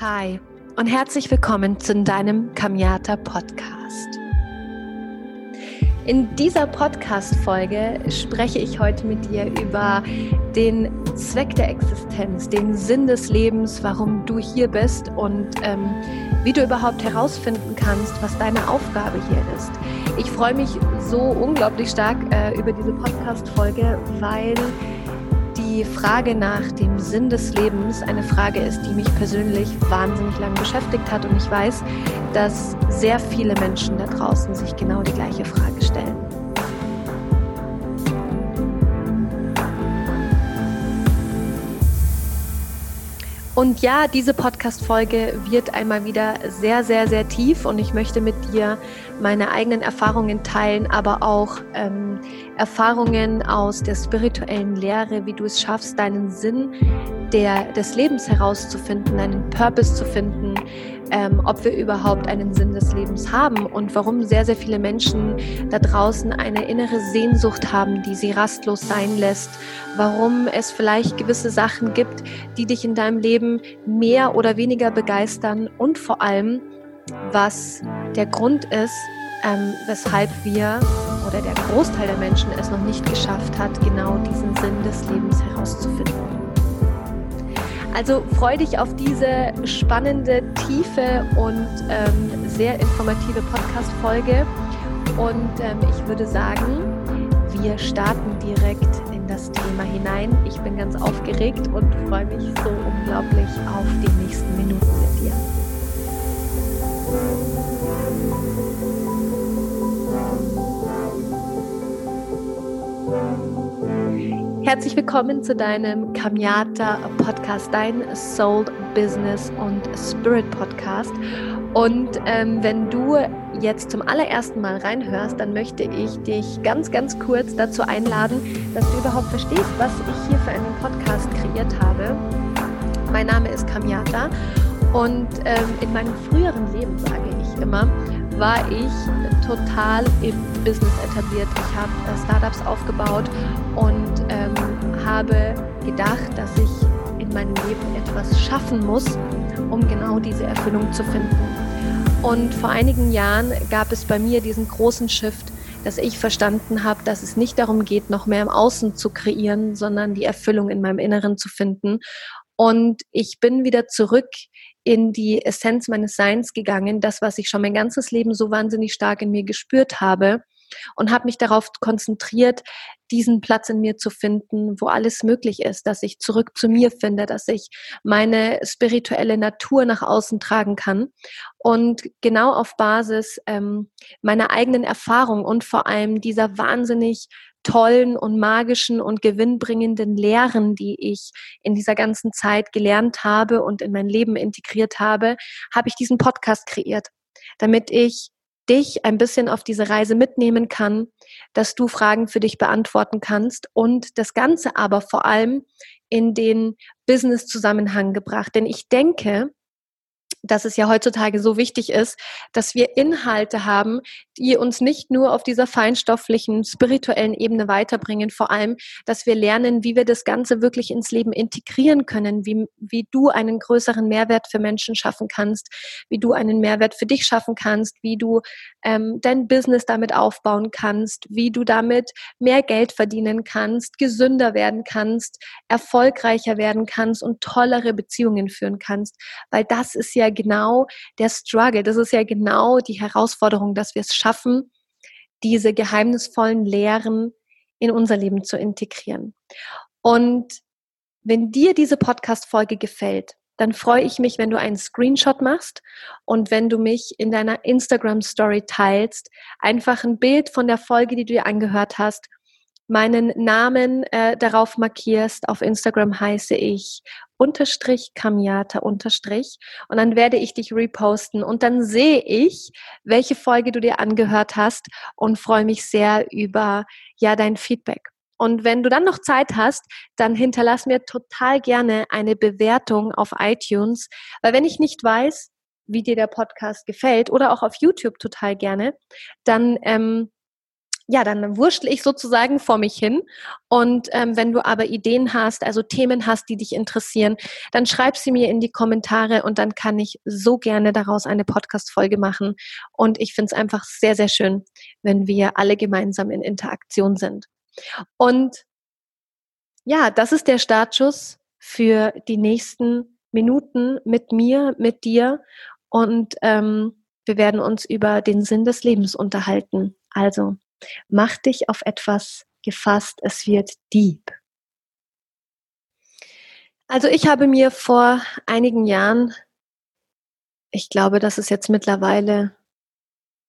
Hi und herzlich willkommen zu deinem Kamiata Podcast. In dieser Podcast-Folge spreche ich heute mit dir über den Zweck der Existenz, den Sinn des Lebens, warum du hier bist und ähm, wie du überhaupt herausfinden kannst, was deine Aufgabe hier ist. Ich freue mich so unglaublich stark äh, über diese Podcast-Folge, weil die Frage nach dem Sinn des Lebens eine Frage ist, die mich persönlich wahnsinnig lange beschäftigt hat. Und ich weiß, dass sehr viele Menschen da draußen sich genau die gleiche Frage stellen. Und ja, diese Podcast-Folge wird einmal wieder sehr, sehr, sehr tief und ich möchte mit dir meine eigenen Erfahrungen teilen, aber auch ähm, Erfahrungen aus der spirituellen Lehre, wie du es schaffst, deinen Sinn der, des Lebens herauszufinden, einen Purpose zu finden, ähm, ob wir überhaupt einen Sinn des Lebens haben und warum sehr, sehr viele Menschen da draußen eine innere Sehnsucht haben, die sie rastlos sein lässt, warum es vielleicht gewisse Sachen gibt, die dich in deinem Leben mehr oder weniger begeistern und vor allem, was der Grund ist, ähm, weshalb wir oder der Großteil der Menschen es noch nicht geschafft hat, genau diesen Sinn des Lebens herauszufinden. Also freu dich auf diese spannende, tiefe und ähm, sehr informative Podcast-Folge. Und ähm, ich würde sagen, wir starten direkt in das Thema hinein. Ich bin ganz aufgeregt und freue mich so unglaublich auf die nächsten Minuten mit dir. Herzlich willkommen zu deinem Kamiata Podcast, dein Soul Business und Spirit Podcast. Und ähm, wenn du jetzt zum allerersten Mal reinhörst, dann möchte ich dich ganz, ganz kurz dazu einladen, dass du überhaupt verstehst, was ich hier für einen Podcast kreiert habe. Mein Name ist Kamiata und ähm, in meinem früheren Leben, sage ich immer, war ich total im Business etabliert. Ich habe Startups aufgebaut und ähm, habe gedacht, dass ich in meinem Leben etwas schaffen muss, um genau diese Erfüllung zu finden. Und vor einigen Jahren gab es bei mir diesen großen Shift, dass ich verstanden habe, dass es nicht darum geht, noch mehr im Außen zu kreieren, sondern die Erfüllung in meinem Inneren zu finden. Und ich bin wieder zurück in die Essenz meines Seins gegangen, das, was ich schon mein ganzes Leben so wahnsinnig stark in mir gespürt habe und habe mich darauf konzentriert, diesen Platz in mir zu finden, wo alles möglich ist, dass ich zurück zu mir finde, dass ich meine spirituelle Natur nach außen tragen kann und genau auf Basis ähm, meiner eigenen Erfahrung und vor allem dieser wahnsinnig tollen und magischen und gewinnbringenden Lehren, die ich in dieser ganzen Zeit gelernt habe und in mein Leben integriert habe, habe ich diesen Podcast kreiert, damit ich dich ein bisschen auf diese Reise mitnehmen kann, dass du Fragen für dich beantworten kannst und das Ganze aber vor allem in den Business-Zusammenhang gebracht. Denn ich denke, dass es ja heutzutage so wichtig ist, dass wir Inhalte haben, die uns nicht nur auf dieser feinstofflichen, spirituellen Ebene weiterbringen, vor allem, dass wir lernen, wie wir das Ganze wirklich ins Leben integrieren können, wie, wie du einen größeren Mehrwert für Menschen schaffen kannst, wie du einen Mehrwert für dich schaffen kannst, wie du ähm, dein Business damit aufbauen kannst, wie du damit mehr Geld verdienen kannst, gesünder werden kannst, erfolgreicher werden kannst und tollere Beziehungen führen kannst, weil das ist ja genau der Struggle, das ist ja genau die Herausforderung, dass wir es schaffen, diese geheimnisvollen Lehren in unser Leben zu integrieren. Und wenn dir diese Podcast-Folge gefällt, dann freue ich mich, wenn du einen Screenshot machst und wenn du mich in deiner Instagram-Story teilst, einfach ein Bild von der Folge, die du dir angehört hast meinen Namen äh, darauf markierst. Auf Instagram heiße ich unterstrich Kamiata unterstrich und dann werde ich dich reposten und dann sehe ich, welche Folge du dir angehört hast und freue mich sehr über ja dein Feedback. Und wenn du dann noch Zeit hast, dann hinterlass mir total gerne eine Bewertung auf iTunes, weil wenn ich nicht weiß, wie dir der Podcast gefällt oder auch auf YouTube total gerne, dann ähm, ja, dann wurschtel ich sozusagen vor mich hin. Und ähm, wenn du aber Ideen hast, also Themen hast, die dich interessieren, dann schreib sie mir in die Kommentare und dann kann ich so gerne daraus eine Podcast-Folge machen. Und ich finde es einfach sehr, sehr schön, wenn wir alle gemeinsam in Interaktion sind. Und ja, das ist der Startschuss für die nächsten Minuten mit mir, mit dir. Und ähm, wir werden uns über den Sinn des Lebens unterhalten. Also Mach dich auf etwas gefasst, es wird deep. Also ich habe mir vor einigen Jahren, ich glaube, dass es jetzt mittlerweile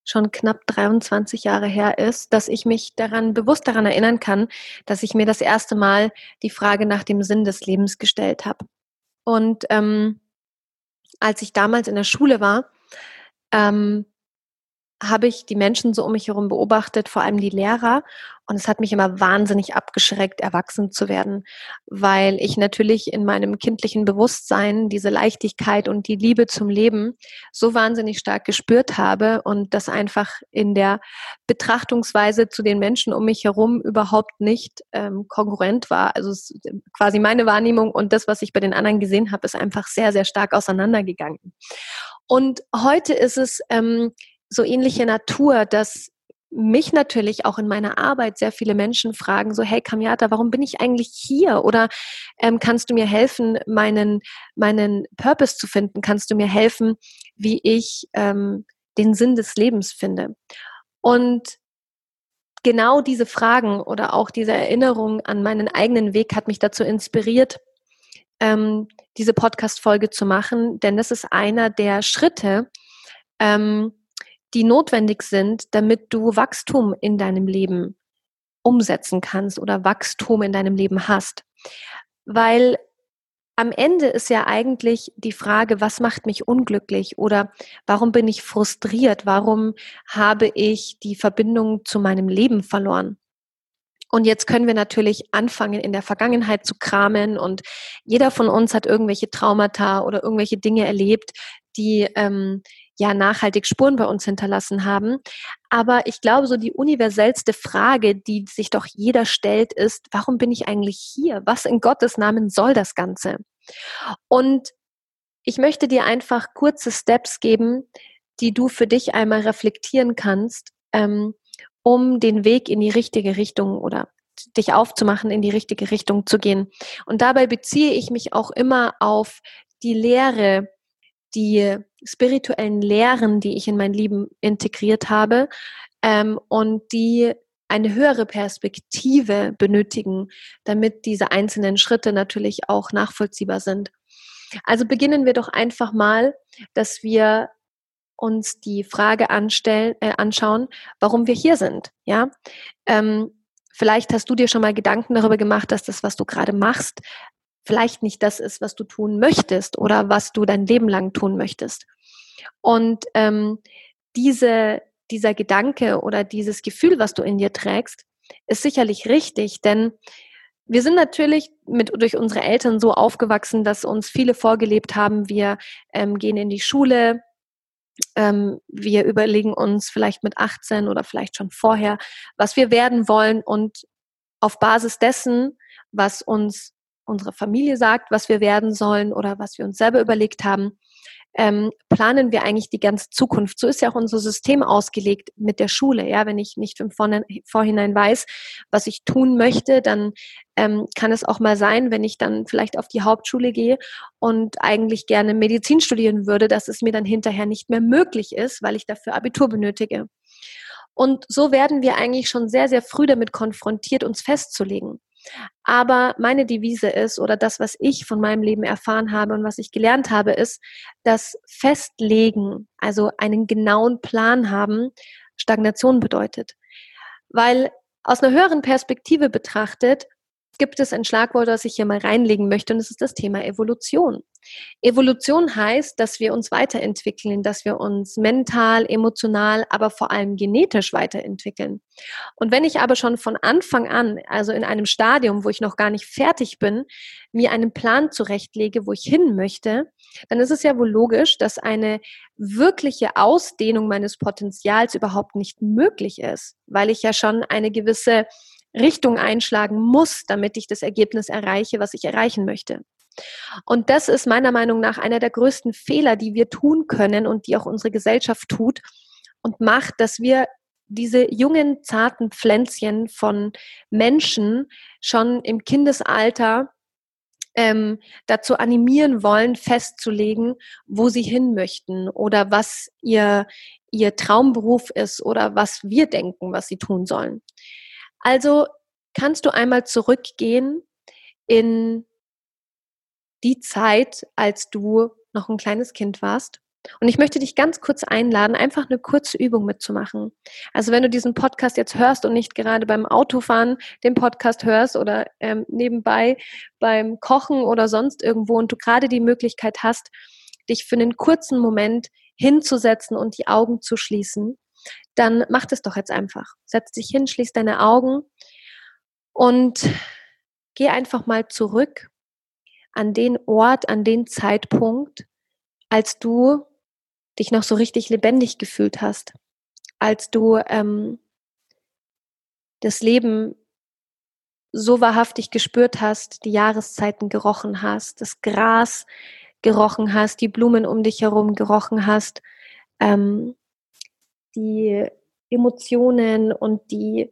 schon knapp 23 Jahre her ist, dass ich mich daran bewusst daran erinnern kann, dass ich mir das erste Mal die Frage nach dem Sinn des Lebens gestellt habe. Und ähm, als ich damals in der Schule war, ähm, habe ich die Menschen so um mich herum beobachtet, vor allem die Lehrer. Und es hat mich immer wahnsinnig abgeschreckt, erwachsen zu werden, weil ich natürlich in meinem kindlichen Bewusstsein diese Leichtigkeit und die Liebe zum Leben so wahnsinnig stark gespürt habe und das einfach in der Betrachtungsweise zu den Menschen um mich herum überhaupt nicht ähm, kongruent war. Also quasi meine Wahrnehmung und das, was ich bei den anderen gesehen habe, ist einfach sehr, sehr stark auseinandergegangen. Und heute ist es ähm, so ähnliche Natur, dass mich natürlich auch in meiner Arbeit sehr viele Menschen fragen, so, hey Kamiata, warum bin ich eigentlich hier? Oder ähm, kannst du mir helfen, meinen, meinen Purpose zu finden? Kannst du mir helfen, wie ich ähm, den Sinn des Lebens finde? Und genau diese Fragen oder auch diese Erinnerung an meinen eigenen Weg hat mich dazu inspiriert, ähm, diese Podcast-Folge zu machen, denn das ist einer der Schritte, ähm, die notwendig sind, damit du Wachstum in deinem Leben umsetzen kannst oder Wachstum in deinem Leben hast. Weil am Ende ist ja eigentlich die Frage, was macht mich unglücklich oder warum bin ich frustriert? Warum habe ich die Verbindung zu meinem Leben verloren? Und jetzt können wir natürlich anfangen, in der Vergangenheit zu kramen und jeder von uns hat irgendwelche Traumata oder irgendwelche Dinge erlebt, die ähm, ja nachhaltig Spuren bei uns hinterlassen haben. Aber ich glaube, so die universellste Frage, die sich doch jeder stellt, ist, warum bin ich eigentlich hier? Was in Gottes Namen soll das Ganze? Und ich möchte dir einfach kurze Steps geben, die du für dich einmal reflektieren kannst, ähm, um den Weg in die richtige Richtung oder dich aufzumachen, in die richtige Richtung zu gehen. Und dabei beziehe ich mich auch immer auf die Lehre die spirituellen Lehren, die ich in mein Leben integriert habe ähm, und die eine höhere Perspektive benötigen, damit diese einzelnen Schritte natürlich auch nachvollziehbar sind. Also beginnen wir doch einfach mal, dass wir uns die Frage anstellen, äh, anschauen, warum wir hier sind. Ja, ähm, vielleicht hast du dir schon mal Gedanken darüber gemacht, dass das, was du gerade machst, vielleicht nicht das ist, was du tun möchtest oder was du dein Leben lang tun möchtest. Und ähm, diese, dieser Gedanke oder dieses Gefühl, was du in dir trägst, ist sicherlich richtig, denn wir sind natürlich mit, durch unsere Eltern so aufgewachsen, dass uns viele vorgelebt haben, wir ähm, gehen in die Schule, ähm, wir überlegen uns vielleicht mit 18 oder vielleicht schon vorher, was wir werden wollen und auf Basis dessen, was uns unsere Familie sagt, was wir werden sollen oder was wir uns selber überlegt haben, ähm, planen wir eigentlich die ganze Zukunft. So ist ja auch unser System ausgelegt mit der Schule. Ja, wenn ich nicht im Vorhinein weiß, was ich tun möchte, dann ähm, kann es auch mal sein, wenn ich dann vielleicht auf die Hauptschule gehe und eigentlich gerne Medizin studieren würde, dass es mir dann hinterher nicht mehr möglich ist, weil ich dafür Abitur benötige. Und so werden wir eigentlich schon sehr, sehr früh damit konfrontiert, uns festzulegen. Aber meine Devise ist oder das, was ich von meinem Leben erfahren habe und was ich gelernt habe, ist, dass Festlegen, also einen genauen Plan haben, Stagnation bedeutet. Weil aus einer höheren Perspektive betrachtet, gibt es ein Schlagwort, das ich hier mal reinlegen möchte, und das ist das Thema Evolution. Evolution heißt, dass wir uns weiterentwickeln, dass wir uns mental, emotional, aber vor allem genetisch weiterentwickeln. Und wenn ich aber schon von Anfang an, also in einem Stadium, wo ich noch gar nicht fertig bin, mir einen Plan zurechtlege, wo ich hin möchte, dann ist es ja wohl logisch, dass eine wirkliche Ausdehnung meines Potenzials überhaupt nicht möglich ist, weil ich ja schon eine gewisse Richtung einschlagen muss, damit ich das Ergebnis erreiche, was ich erreichen möchte. Und das ist meiner Meinung nach einer der größten Fehler, die wir tun können und die auch unsere Gesellschaft tut und macht, dass wir diese jungen, zarten Pflänzchen von Menschen schon im Kindesalter ähm, dazu animieren wollen, festzulegen, wo sie hin möchten oder was ihr, ihr Traumberuf ist oder was wir denken, was sie tun sollen. Also kannst du einmal zurückgehen in die Zeit, als du noch ein kleines Kind warst. Und ich möchte dich ganz kurz einladen, einfach eine kurze Übung mitzumachen. Also wenn du diesen Podcast jetzt hörst und nicht gerade beim Autofahren den Podcast hörst oder ähm, nebenbei beim Kochen oder sonst irgendwo und du gerade die Möglichkeit hast, dich für einen kurzen Moment hinzusetzen und die Augen zu schließen, dann mach das doch jetzt einfach. Setz dich hin, schließ deine Augen und geh einfach mal zurück an den Ort, an den Zeitpunkt, als du dich noch so richtig lebendig gefühlt hast, als du ähm, das Leben so wahrhaftig gespürt hast, die Jahreszeiten gerochen hast, das Gras gerochen hast, die Blumen um dich herum gerochen hast, ähm, die Emotionen und die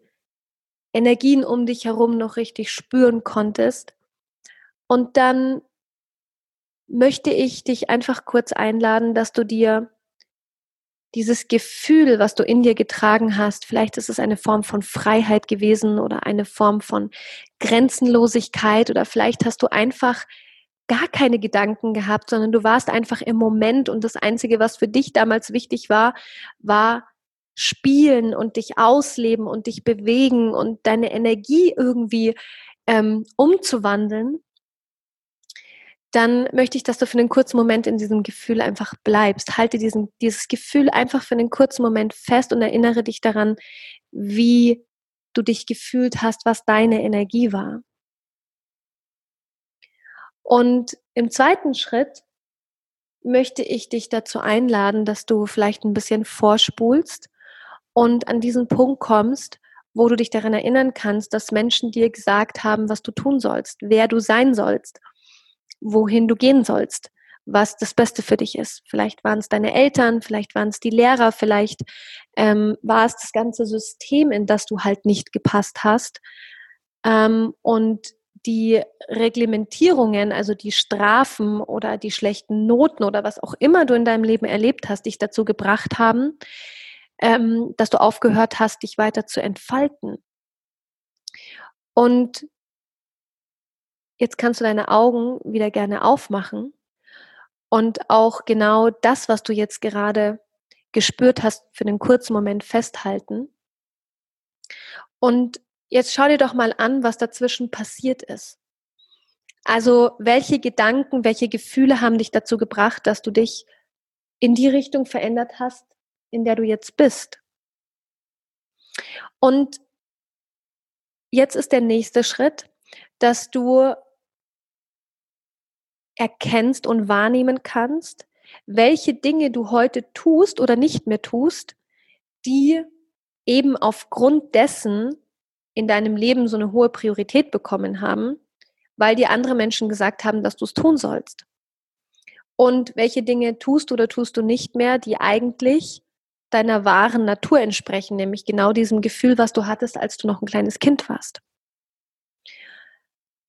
Energien um dich herum noch richtig spüren konntest. Und dann möchte ich dich einfach kurz einladen, dass du dir dieses Gefühl, was du in dir getragen hast, vielleicht ist es eine Form von Freiheit gewesen oder eine Form von Grenzenlosigkeit oder vielleicht hast du einfach gar keine Gedanken gehabt, sondern du warst einfach im Moment und das Einzige, was für dich damals wichtig war, war spielen und dich ausleben und dich bewegen und deine Energie irgendwie ähm, umzuwandeln, dann möchte ich, dass du für einen kurzen Moment in diesem Gefühl einfach bleibst. Halte diesen, dieses Gefühl einfach für einen kurzen Moment fest und erinnere dich daran, wie du dich gefühlt hast, was deine Energie war. Und im zweiten Schritt möchte ich dich dazu einladen, dass du vielleicht ein bisschen vorspulst und an diesen Punkt kommst, wo du dich daran erinnern kannst, dass Menschen dir gesagt haben, was du tun sollst, wer du sein sollst, wohin du gehen sollst, was das Beste für dich ist. Vielleicht waren es deine Eltern, vielleicht waren es die Lehrer, vielleicht ähm, war es das ganze System, in das du halt nicht gepasst hast. Ähm, und die Reglementierungen, also die Strafen oder die schlechten Noten oder was auch immer du in deinem Leben erlebt hast, dich dazu gebracht haben, ähm, dass du aufgehört hast, dich weiter zu entfalten. Und jetzt kannst du deine Augen wieder gerne aufmachen und auch genau das, was du jetzt gerade gespürt hast, für einen kurzen Moment festhalten. Und jetzt schau dir doch mal an, was dazwischen passiert ist. Also welche Gedanken, welche Gefühle haben dich dazu gebracht, dass du dich in die Richtung verändert hast, in der du jetzt bist. Und jetzt ist der nächste Schritt, dass du erkennst und wahrnehmen kannst, welche Dinge du heute tust oder nicht mehr tust, die eben aufgrund dessen in deinem Leben so eine hohe Priorität bekommen haben, weil dir andere Menschen gesagt haben, dass du es tun sollst. Und welche Dinge tust du oder tust du nicht mehr, die eigentlich deiner wahren Natur entsprechen, nämlich genau diesem Gefühl, was du hattest, als du noch ein kleines Kind warst.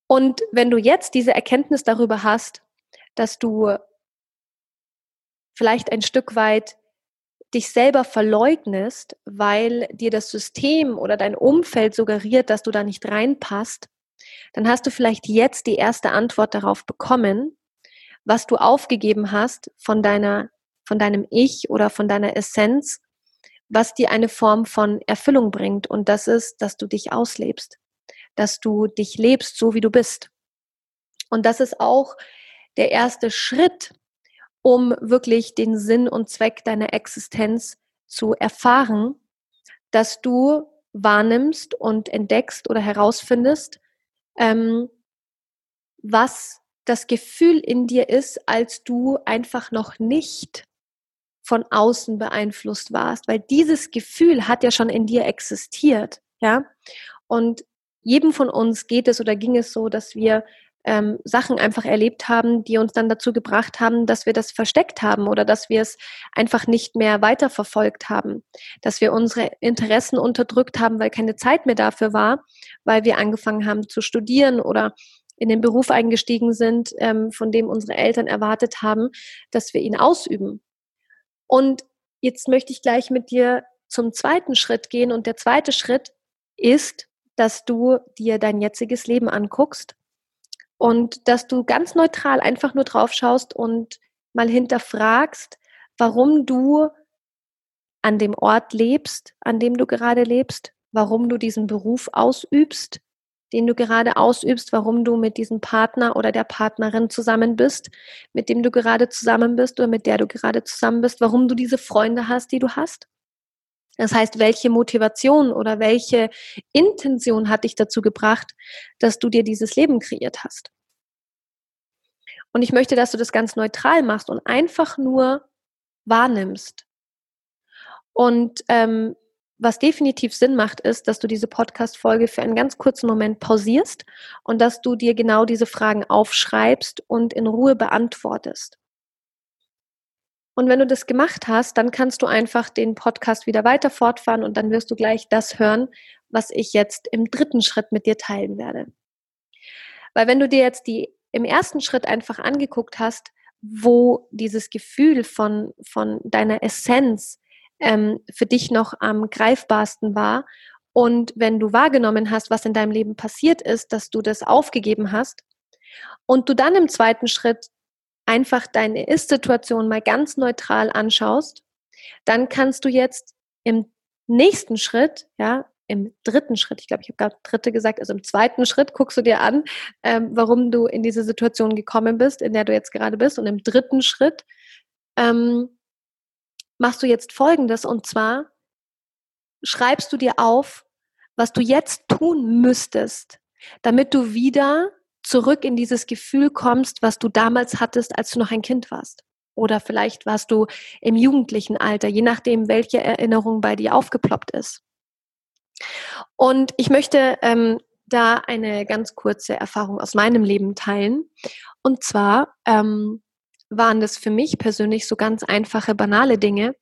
Und wenn du jetzt diese Erkenntnis darüber hast, dass du vielleicht ein Stück weit dich selber verleugnest, weil dir das System oder dein Umfeld suggeriert, dass du da nicht reinpasst, dann hast du vielleicht jetzt die erste Antwort darauf bekommen, was du aufgegeben hast von deiner von deinem Ich oder von deiner Essenz, was dir eine Form von Erfüllung bringt. Und das ist, dass du dich auslebst. dass du dich lebst, so wie du bist. Und das ist auch der erste Schritt, um wirklich den Sinn und Zweck deiner Existenz zu erfahren, dass du wahrnimmst und entdeckst oder herausfindest, ähm, was das Gefühl in dir ist, als du einfach noch nicht von außen beeinflusst warst, weil dieses Gefühl hat ja schon in dir existiert, ja. Und jedem von uns geht es oder ging es so, dass wir ähm, Sachen einfach erlebt haben, die uns dann dazu gebracht haben, dass wir das versteckt haben oder dass wir es einfach nicht mehr weiterverfolgt haben, dass wir unsere Interessen unterdrückt haben, weil keine Zeit mehr dafür war, weil wir angefangen haben zu studieren oder in den Beruf eingestiegen sind, ähm, von dem unsere Eltern erwartet haben, dass wir ihn ausüben. Und jetzt möchte ich gleich mit dir zum zweiten Schritt gehen. Und der zweite Schritt ist, dass du dir dein jetziges Leben anguckst und dass du ganz neutral einfach nur drauf schaust und mal hinterfragst, warum du an dem Ort lebst, an dem du gerade lebst, warum du diesen Beruf ausübst, den du gerade ausübst, warum du mit diesem Partner oder der Partnerin zusammen bist, mit dem du gerade zusammen bist oder mit der du gerade zusammen bist, warum du diese Freunde hast, die du hast. Das heißt, welche Motivation oder welche Intention hat dich dazu gebracht, dass du dir dieses Leben kreiert hast? Und ich möchte, dass du das ganz neutral machst und einfach nur wahrnimmst. Und ähm, was definitiv Sinn macht, ist, dass du diese Podcast-Folge für einen ganz kurzen Moment pausierst und dass du dir genau diese Fragen aufschreibst und in Ruhe beantwortest. Und wenn du das gemacht hast, dann kannst du einfach den Podcast wieder weiter fortfahren und dann wirst du gleich das hören, was ich jetzt im dritten Schritt mit dir teilen werde. Weil wenn du dir jetzt die im ersten Schritt einfach angeguckt hast, wo dieses Gefühl von, von deiner Essenz ähm, für dich noch am greifbarsten war und wenn du wahrgenommen hast, was in deinem Leben passiert ist, dass du das aufgegeben hast und du dann im zweiten Schritt einfach deine Ist-Situation mal ganz neutral anschaust, dann kannst du jetzt im nächsten Schritt, ja, im dritten Schritt, ich glaube, ich habe gerade dritte gesagt, also im zweiten Schritt guckst du dir an, ähm, warum du in diese Situation gekommen bist, in der du jetzt gerade bist. Und im dritten Schritt ähm, machst du jetzt Folgendes und zwar schreibst du dir auf, was du jetzt tun müsstest, damit du wieder zurück in dieses Gefühl kommst, was du damals hattest, als du noch ein Kind warst. Oder vielleicht warst du im jugendlichen Alter, je nachdem, welche Erinnerung bei dir aufgeploppt ist. Und ich möchte ähm, da eine ganz kurze Erfahrung aus meinem Leben teilen. Und zwar ähm, waren das für mich persönlich so ganz einfache, banale Dinge,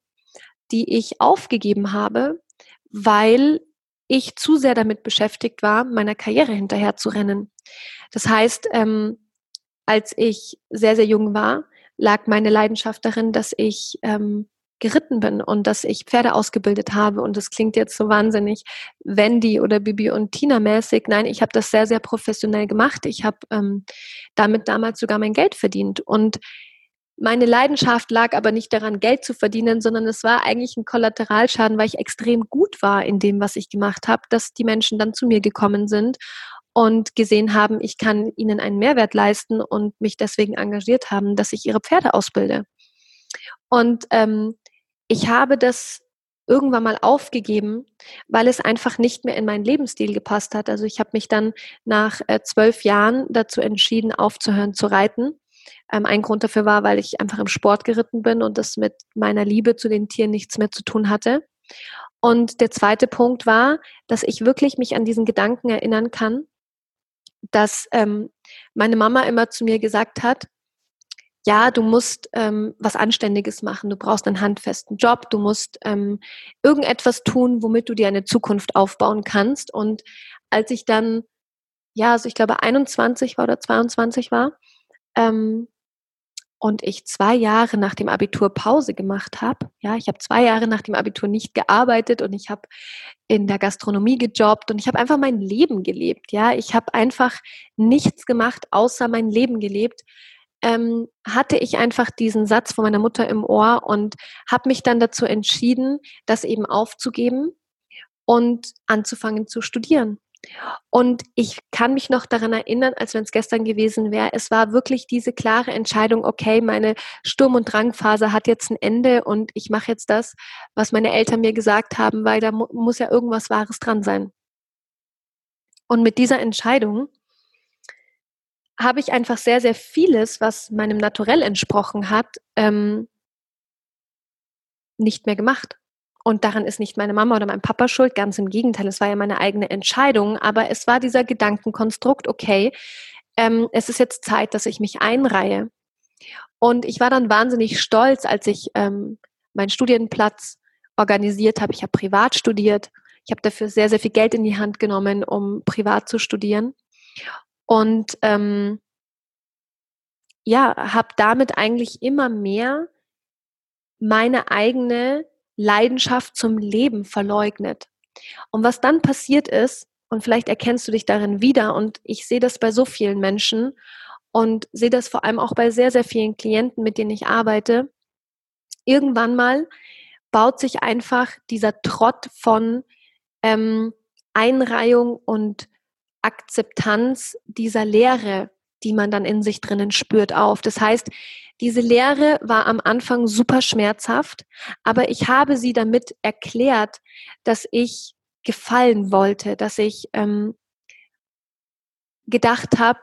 die ich aufgegeben habe, weil ich zu sehr damit beschäftigt war, meiner Karriere hinterher zu rennen. Das heißt, ähm, als ich sehr, sehr jung war, lag meine Leidenschaft darin, dass ich ähm, geritten bin und dass ich Pferde ausgebildet habe. Und das klingt jetzt so wahnsinnig Wendy oder Bibi und Tina mäßig. Nein, ich habe das sehr, sehr professionell gemacht. Ich habe ähm, damit damals sogar mein Geld verdient. Und meine Leidenschaft lag aber nicht daran, Geld zu verdienen, sondern es war eigentlich ein Kollateralschaden, weil ich extrem gut war in dem, was ich gemacht habe, dass die Menschen dann zu mir gekommen sind und gesehen haben, ich kann ihnen einen Mehrwert leisten und mich deswegen engagiert haben, dass ich ihre Pferde ausbilde. Und ähm, ich habe das irgendwann mal aufgegeben, weil es einfach nicht mehr in meinen Lebensstil gepasst hat. Also ich habe mich dann nach äh, zwölf Jahren dazu entschieden, aufzuhören zu reiten. Ähm, ein Grund dafür war, weil ich einfach im Sport geritten bin und das mit meiner Liebe zu den Tieren nichts mehr zu tun hatte. Und der zweite Punkt war, dass ich wirklich mich an diesen Gedanken erinnern kann, dass ähm, meine Mama immer zu mir gesagt hat, ja, du musst ähm, was Anständiges machen, du brauchst einen handfesten Job, du musst ähm, irgendetwas tun, womit du dir eine Zukunft aufbauen kannst. Und als ich dann, ja, also ich glaube 21 war oder 22 war, ähm, und ich zwei Jahre nach dem Abitur Pause gemacht habe. Ja, ich habe zwei Jahre nach dem Abitur nicht gearbeitet und ich habe in der Gastronomie gejobbt und ich habe einfach mein Leben gelebt. Ja, ich habe einfach nichts gemacht, außer mein Leben gelebt. Ähm, hatte ich einfach diesen Satz von meiner Mutter im Ohr und habe mich dann dazu entschieden, das eben aufzugeben und anzufangen zu studieren. Und ich kann mich noch daran erinnern, als wenn es gestern gewesen wäre, es war wirklich diese klare Entscheidung, okay, meine Sturm- und Drangphase hat jetzt ein Ende und ich mache jetzt das, was meine Eltern mir gesagt haben, weil da mu muss ja irgendwas Wahres dran sein. Und mit dieser Entscheidung habe ich einfach sehr, sehr vieles, was meinem Naturell entsprochen hat, ähm, nicht mehr gemacht. Und daran ist nicht meine Mama oder mein Papa schuld, ganz im Gegenteil, es war ja meine eigene Entscheidung, aber es war dieser Gedankenkonstrukt, okay, ähm, es ist jetzt Zeit, dass ich mich einreihe. Und ich war dann wahnsinnig stolz, als ich ähm, meinen Studienplatz organisiert habe. Ich habe privat studiert. Ich habe dafür sehr, sehr viel Geld in die Hand genommen, um privat zu studieren. Und ähm, ja, habe damit eigentlich immer mehr meine eigene Leidenschaft zum Leben verleugnet. Und was dann passiert ist, und vielleicht erkennst du dich darin wieder, und ich sehe das bei so vielen Menschen und sehe das vor allem auch bei sehr, sehr vielen Klienten, mit denen ich arbeite, irgendwann mal baut sich einfach dieser Trott von ähm, Einreihung und Akzeptanz dieser Lehre, die man dann in sich drinnen spürt, auf. Das heißt, diese Lehre war am Anfang super schmerzhaft, aber ich habe sie damit erklärt, dass ich gefallen wollte, dass ich ähm, gedacht habe,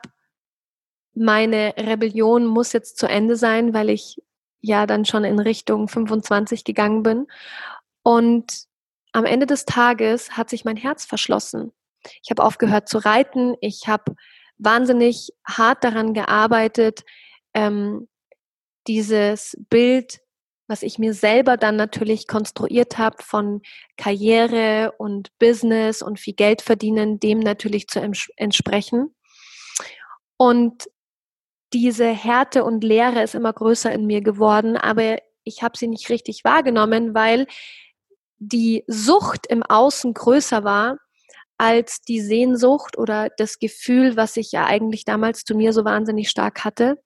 meine Rebellion muss jetzt zu Ende sein, weil ich ja dann schon in Richtung 25 gegangen bin. Und am Ende des Tages hat sich mein Herz verschlossen. Ich habe aufgehört zu reiten. Ich habe wahnsinnig hart daran gearbeitet, ähm, dieses Bild, was ich mir selber dann natürlich konstruiert habe von Karriere und Business und viel Geld verdienen, dem natürlich zu entsprechen. Und diese Härte und Leere ist immer größer in mir geworden, aber ich habe sie nicht richtig wahrgenommen, weil die Sucht im Außen größer war als die Sehnsucht oder das Gefühl, was ich ja eigentlich damals zu mir so wahnsinnig stark hatte.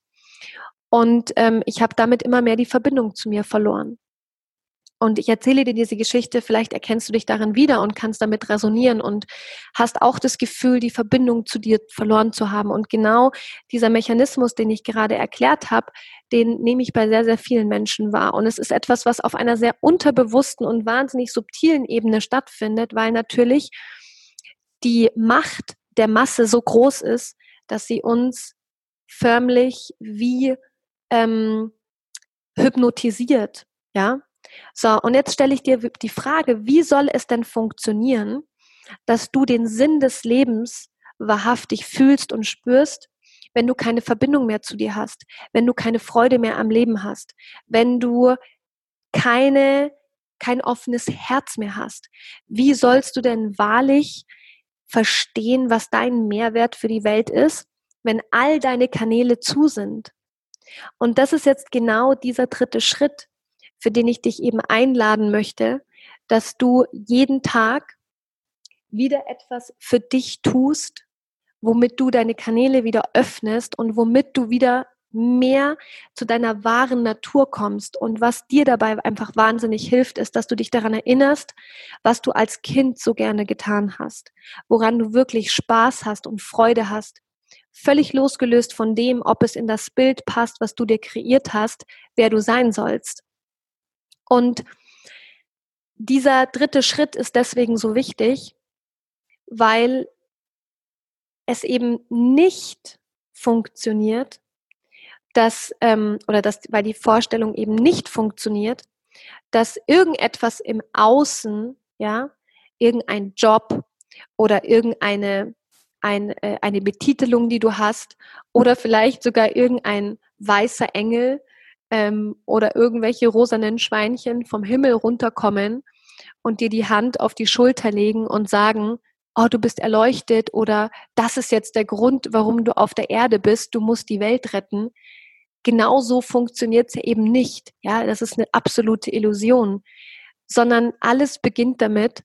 Und ähm, ich habe damit immer mehr die Verbindung zu mir verloren. Und ich erzähle dir diese Geschichte, vielleicht erkennst du dich darin wieder und kannst damit resonieren und hast auch das Gefühl, die Verbindung zu dir verloren zu haben. Und genau dieser Mechanismus, den ich gerade erklärt habe, den nehme ich bei sehr, sehr vielen Menschen wahr. Und es ist etwas, was auf einer sehr unterbewussten und wahnsinnig subtilen Ebene stattfindet, weil natürlich die Macht der Masse so groß ist, dass sie uns förmlich wie ähm, hypnotisiert, ja. So, und jetzt stelle ich dir die Frage, wie soll es denn funktionieren, dass du den Sinn des Lebens wahrhaftig fühlst und spürst, wenn du keine Verbindung mehr zu dir hast, wenn du keine Freude mehr am Leben hast, wenn du keine, kein offenes Herz mehr hast. Wie sollst du denn wahrlich verstehen, was dein Mehrwert für die Welt ist, wenn all deine Kanäle zu sind? Und das ist jetzt genau dieser dritte Schritt, für den ich dich eben einladen möchte, dass du jeden Tag wieder etwas für dich tust, womit du deine Kanäle wieder öffnest und womit du wieder mehr zu deiner wahren Natur kommst. Und was dir dabei einfach wahnsinnig hilft, ist, dass du dich daran erinnerst, was du als Kind so gerne getan hast, woran du wirklich Spaß hast und Freude hast, völlig losgelöst von dem, ob es in das Bild passt, was du dir kreiert hast, wer du sein sollst. Und dieser dritte Schritt ist deswegen so wichtig, weil es eben nicht funktioniert, dass, ähm, oder dass, weil die Vorstellung eben nicht funktioniert, dass irgendetwas im Außen, ja, irgendein Job oder irgendeine ein, äh, eine Betitelung, die du hast, oder vielleicht sogar irgendein weißer Engel ähm, oder irgendwelche rosanen Schweinchen vom Himmel runterkommen und dir die Hand auf die Schulter legen und sagen, oh, du bist erleuchtet oder das ist jetzt der Grund, warum du auf der Erde bist, du musst die Welt retten. Genauso funktioniert es ja eben nicht. Ja, das ist eine absolute Illusion. Sondern alles beginnt damit,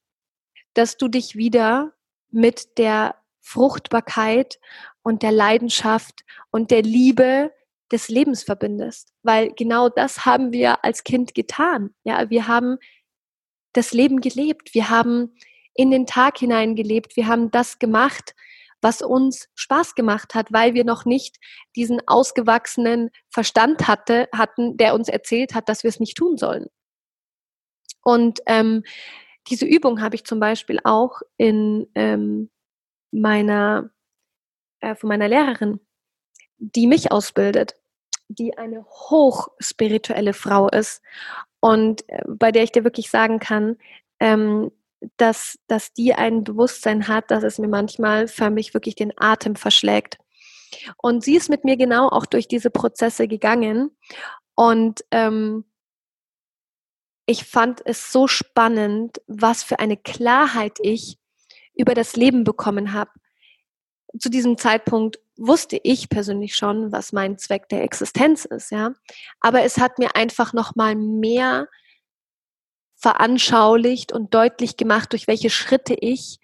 dass du dich wieder mit der Fruchtbarkeit und der Leidenschaft und der Liebe des Lebens verbindest. Weil genau das haben wir als Kind getan. Ja, wir haben das Leben gelebt. Wir haben in den Tag hineingelebt. Wir haben das gemacht, was uns Spaß gemacht hat, weil wir noch nicht diesen ausgewachsenen Verstand hatte, hatten, der uns erzählt hat, dass wir es nicht tun sollen. Und ähm, diese Übung habe ich zum Beispiel auch in ähm, meiner, äh, von meiner Lehrerin, die mich ausbildet, die eine hochspirituelle Frau ist und äh, bei der ich dir wirklich sagen kann, ähm, dass, dass die ein Bewusstsein hat, dass es mir manchmal für mich wirklich den Atem verschlägt. Und sie ist mit mir genau auch durch diese Prozesse gegangen. Und ähm, ich fand es so spannend, was für eine Klarheit ich über das Leben bekommen habe. Zu diesem Zeitpunkt wusste ich persönlich schon, was mein Zweck der Existenz ist, ja. Aber es hat mir einfach noch mal mehr veranschaulicht und deutlich gemacht, durch welche Schritte ich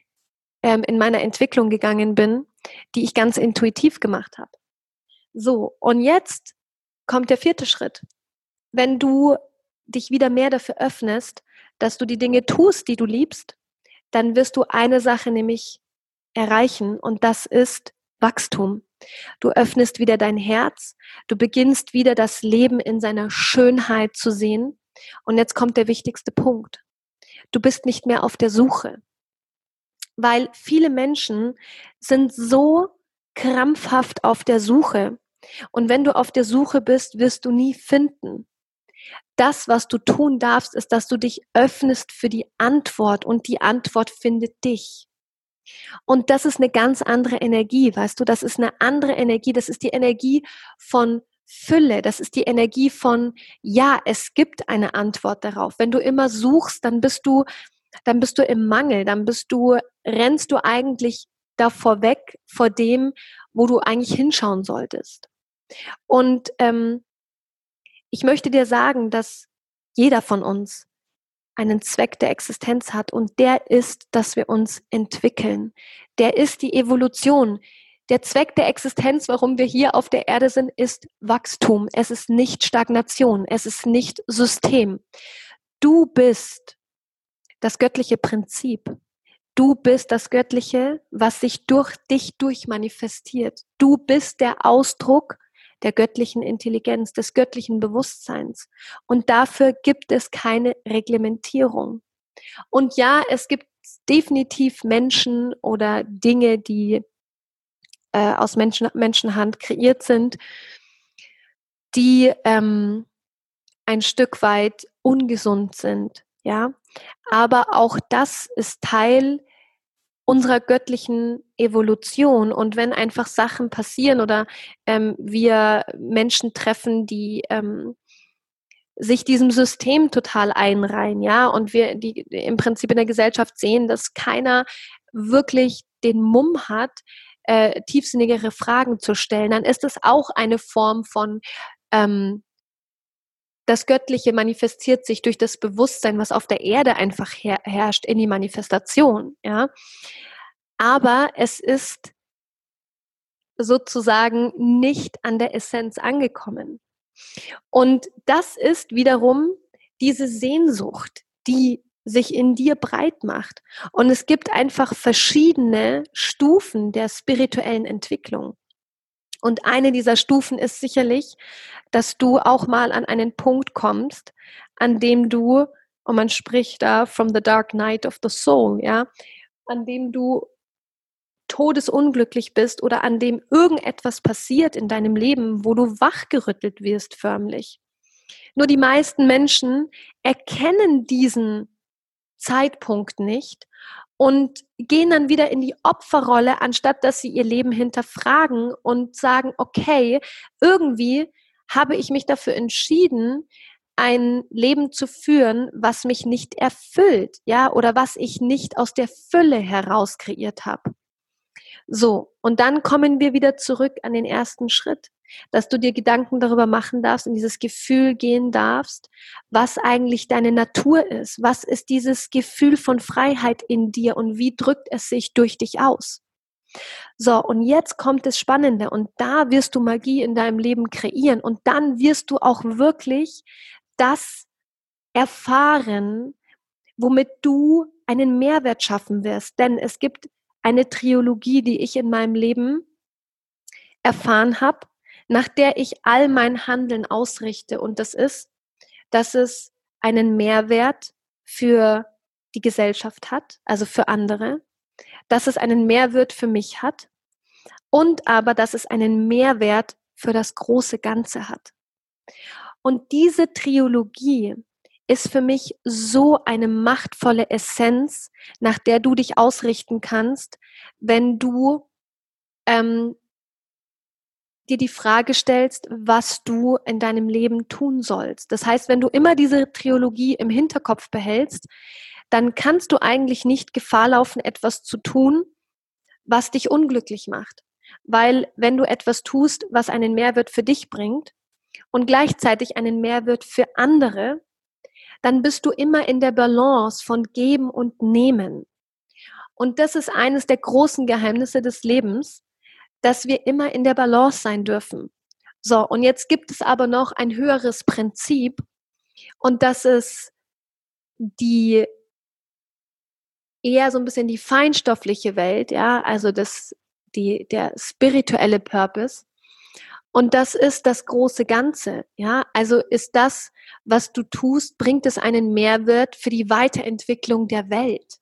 ähm, in meiner Entwicklung gegangen bin, die ich ganz intuitiv gemacht habe. So, und jetzt kommt der vierte Schritt. Wenn du dich wieder mehr dafür öffnest, dass du die Dinge tust, die du liebst, dann wirst du eine Sache nämlich erreichen und das ist Wachstum. Du öffnest wieder dein Herz, du beginnst wieder das Leben in seiner Schönheit zu sehen und jetzt kommt der wichtigste Punkt. Du bist nicht mehr auf der Suche, weil viele Menschen sind so krampfhaft auf der Suche. Und wenn du auf der Suche bist, wirst du nie finden. Das, was du tun darfst, ist, dass du dich öffnest für die Antwort und die Antwort findet dich. Und das ist eine ganz andere Energie, weißt du, das ist eine andere Energie, das ist die Energie von Fülle, das ist die Energie von, ja, es gibt eine Antwort darauf. Wenn du immer suchst, dann bist du, dann bist du im Mangel, dann bist du, rennst du eigentlich davor weg, vor dem, wo du eigentlich hinschauen solltest. Und ähm, ich möchte dir sagen, dass jeder von uns einen Zweck der Existenz hat und der ist, dass wir uns entwickeln. Der ist die Evolution. Der Zweck der Existenz, warum wir hier auf der Erde sind, ist Wachstum. Es ist nicht Stagnation. Es ist nicht System. Du bist das göttliche Prinzip. Du bist das Göttliche, was sich durch dich durchmanifestiert. Du bist der Ausdruck der göttlichen Intelligenz, des göttlichen Bewusstseins. Und dafür gibt es keine Reglementierung. Und ja, es gibt definitiv Menschen oder Dinge, die äh, aus Menschen, Menschenhand kreiert sind, die ähm, ein Stück weit ungesund sind, ja. Aber auch das ist Teil unserer göttlichen Evolution. Und wenn einfach Sachen passieren oder ähm, wir Menschen treffen, die ähm, sich diesem System total einreihen, ja, und wir die im Prinzip in der Gesellschaft sehen, dass keiner wirklich den Mumm hat, äh, tiefsinnigere Fragen zu stellen, dann ist es auch eine Form von ähm, das Göttliche manifestiert sich durch das Bewusstsein, was auf der Erde einfach her herrscht, in die Manifestation. Ja? Aber es ist sozusagen nicht an der Essenz angekommen. Und das ist wiederum diese Sehnsucht, die sich in dir breit macht. Und es gibt einfach verschiedene Stufen der spirituellen Entwicklung. Und eine dieser Stufen ist sicherlich, dass du auch mal an einen Punkt kommst, an dem du, und man spricht da from the dark night of the soul, ja, an dem du todesunglücklich bist oder an dem irgendetwas passiert in deinem Leben, wo du wachgerüttelt wirst förmlich. Nur die meisten Menschen erkennen diesen Zeitpunkt nicht und gehen dann wieder in die Opferrolle, anstatt dass sie ihr Leben hinterfragen und sagen, okay, irgendwie habe ich mich dafür entschieden, ein Leben zu führen, was mich nicht erfüllt, ja, oder was ich nicht aus der Fülle heraus kreiert habe. So, und dann kommen wir wieder zurück an den ersten Schritt dass du dir Gedanken darüber machen darfst und dieses Gefühl gehen darfst, was eigentlich deine Natur ist. Was ist dieses Gefühl von Freiheit in dir und wie drückt es sich durch dich aus? So, und jetzt kommt das Spannende und da wirst du Magie in deinem Leben kreieren und dann wirst du auch wirklich das erfahren, womit du einen Mehrwert schaffen wirst. Denn es gibt eine Trilogie, die ich in meinem Leben erfahren habe, nach der ich all mein Handeln ausrichte. Und das ist, dass es einen Mehrwert für die Gesellschaft hat, also für andere, dass es einen Mehrwert für mich hat und aber, dass es einen Mehrwert für das große Ganze hat. Und diese Triologie ist für mich so eine machtvolle Essenz, nach der du dich ausrichten kannst, wenn du ähm, dir die Frage stellst, was du in deinem Leben tun sollst. Das heißt, wenn du immer diese Triologie im Hinterkopf behältst, dann kannst du eigentlich nicht Gefahr laufen, etwas zu tun, was dich unglücklich macht. Weil wenn du etwas tust, was einen Mehrwert für dich bringt und gleichzeitig einen Mehrwert für andere, dann bist du immer in der Balance von Geben und Nehmen. Und das ist eines der großen Geheimnisse des Lebens, dass wir immer in der Balance sein dürfen. So, und jetzt gibt es aber noch ein höheres Prinzip und das ist die eher so ein bisschen die feinstoffliche Welt, ja, also das, die, der spirituelle Purpose. Und das ist das große Ganze, ja. Also ist das, was du tust, bringt es einen Mehrwert für die Weiterentwicklung der Welt.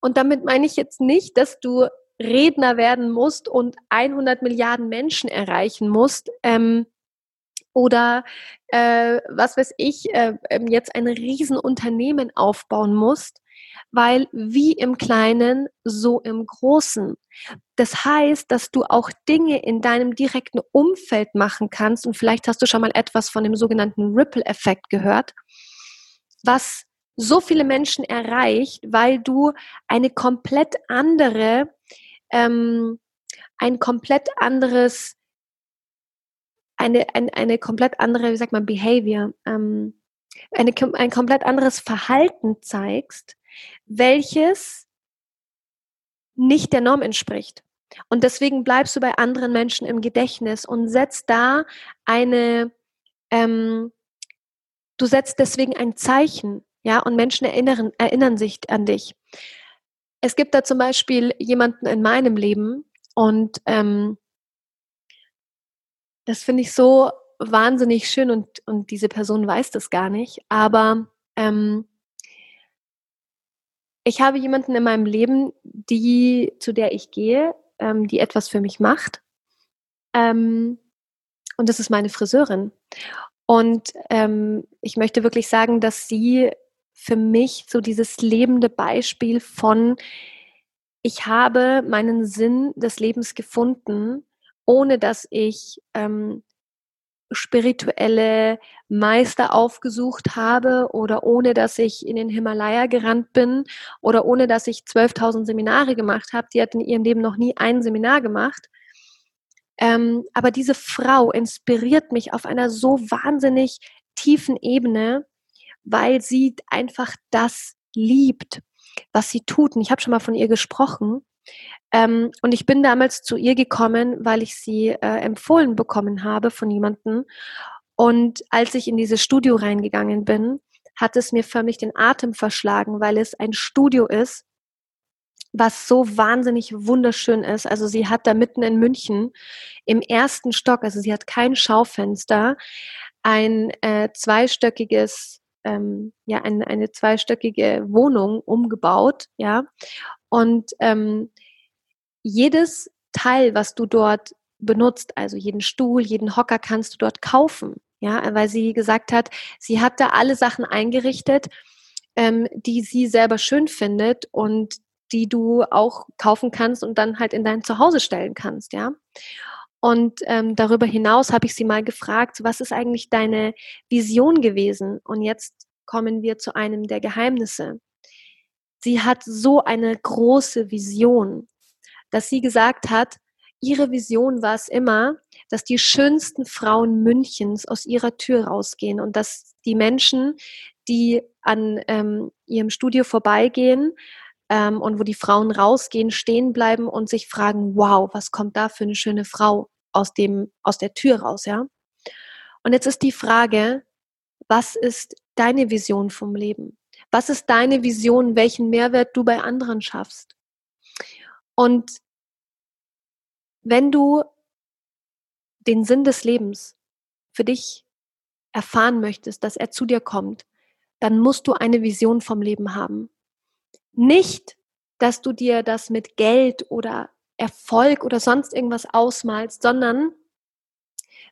Und damit meine ich jetzt nicht, dass du Redner werden musst und 100 Milliarden Menschen erreichen musst, ähm, oder äh, was weiß ich, äh, ähm, jetzt ein Riesenunternehmen aufbauen musst, weil wie im Kleinen, so im Großen. Das heißt, dass du auch Dinge in deinem direkten Umfeld machen kannst und vielleicht hast du schon mal etwas von dem sogenannten Ripple-Effekt gehört, was so viele Menschen erreicht, weil du eine komplett andere, ähm, ein komplett anderes, eine, eine, eine komplett andere, wie sagt man, Behavior, ähm, eine, ein komplett anderes Verhalten zeigst, welches nicht der Norm entspricht. Und deswegen bleibst du bei anderen Menschen im Gedächtnis und setzt da eine, ähm, du setzt deswegen ein Zeichen, ja, und Menschen erinnern, erinnern sich an dich. Es gibt da zum Beispiel jemanden in meinem Leben und ähm, das finde ich so wahnsinnig schön und, und diese Person weiß das gar nicht, aber ähm, ich habe jemanden in meinem Leben, die, zu der ich gehe, ähm, die etwas für mich macht. Ähm, und das ist meine Friseurin. Und ähm, ich möchte wirklich sagen, dass sie für mich so dieses lebende Beispiel von, ich habe meinen Sinn des Lebens gefunden, ohne dass ich ähm, spirituelle Meister aufgesucht habe oder ohne dass ich in den Himalaya gerannt bin oder ohne dass ich 12.000 Seminare gemacht habe. Die hat in ihrem Leben noch nie ein Seminar gemacht. Ähm, aber diese Frau inspiriert mich auf einer so wahnsinnig tiefen Ebene, weil sie einfach das liebt, was sie tut. Und ich habe schon mal von ihr gesprochen. Ähm, und ich bin damals zu ihr gekommen, weil ich sie äh, empfohlen bekommen habe von jemandem. Und als ich in dieses Studio reingegangen bin, hat es mir förmlich den Atem verschlagen, weil es ein Studio ist, was so wahnsinnig wunderschön ist. Also sie hat da mitten in München im ersten Stock, also sie hat kein Schaufenster, ein äh, zweistöckiges, ähm, ja, ein, eine zweistöckige Wohnung umgebaut, ja. Und ähm, jedes Teil, was du dort benutzt, also jeden Stuhl, jeden Hocker kannst du dort kaufen. Ja, weil sie gesagt hat, sie hat da alle Sachen eingerichtet, ähm, die sie selber schön findet und die du auch kaufen kannst und dann halt in dein Zuhause stellen kannst, ja. Und ähm, darüber hinaus habe ich sie mal gefragt, was ist eigentlich deine Vision gewesen? Und jetzt kommen wir zu einem der Geheimnisse. Sie hat so eine große Vision dass sie gesagt hat, ihre Vision war es immer, dass die schönsten Frauen Münchens aus ihrer Tür rausgehen und dass die Menschen, die an ähm, ihrem Studio vorbeigehen ähm, und wo die Frauen rausgehen, stehen bleiben und sich fragen, wow, was kommt da für eine schöne Frau aus, dem, aus der Tür raus, ja? Und jetzt ist die Frage, was ist deine Vision vom Leben? Was ist deine Vision, welchen Mehrwert du bei anderen schaffst? Und wenn du den Sinn des Lebens für dich erfahren möchtest, dass er zu dir kommt, dann musst du eine Vision vom Leben haben. Nicht, dass du dir das mit Geld oder Erfolg oder sonst irgendwas ausmalst, sondern